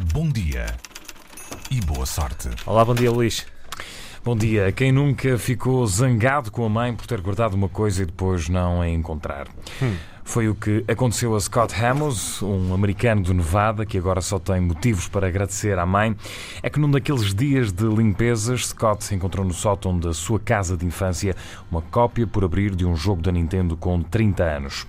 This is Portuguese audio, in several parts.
Bom dia e boa sorte. Olá, bom dia, Luís. Bom dia. Quem nunca ficou zangado com a mãe por ter guardado uma coisa e depois não a encontrar? Hum. Foi o que aconteceu a Scott Hamos, um americano de Nevada que agora só tem motivos para agradecer à mãe. É que num daqueles dias de limpezas, Scott encontrou no sótão da sua casa de infância uma cópia por abrir de um jogo da Nintendo com 30 anos.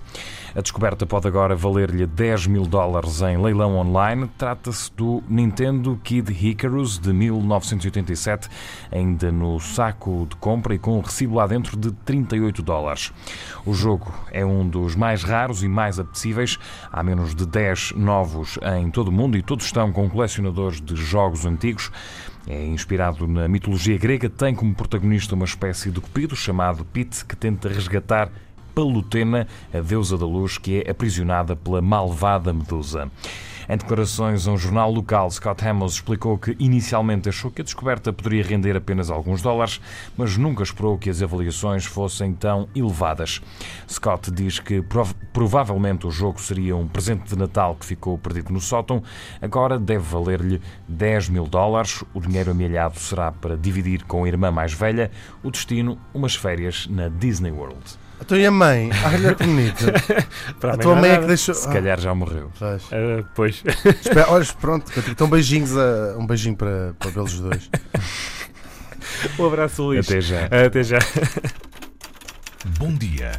A descoberta pode agora valer-lhe 10 mil dólares em leilão online. Trata-se do Nintendo Kid Icarus de 1987, ainda no saco de compra e com um recibo lá dentro de 38 dólares. O jogo é um dos mais raros e mais apetecíveis. Há menos de 10 novos em todo o mundo e todos estão com colecionadores de jogos antigos. É inspirado na mitologia grega, tem como protagonista uma espécie de cupido chamado Pit que tenta resgatar Palutena, a deusa da luz, que é aprisionada pela malvada Medusa. Em declarações a um jornal local, Scott Hamos explicou que inicialmente achou que a descoberta poderia render apenas alguns dólares, mas nunca esperou que as avaliações fossem tão elevadas. Scott diz que prov provavelmente o jogo seria um presente de Natal que ficou perdido no sótão, agora deve valer-lhe 10 mil dólares. O dinheiro amelhado será para dividir com a irmã mais velha, o destino, umas férias na Disney World. Então e a mãe? Olha que bonito. Para A tua não mãe é que nada. deixou. Se calhar já morreu. Pois. Ah, pois. Espera, olha, pronto. Então beijinhos a, um beijinho para, para eles dois. Um abraço, Luís. Até já. Até já. Bom dia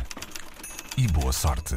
e boa sorte.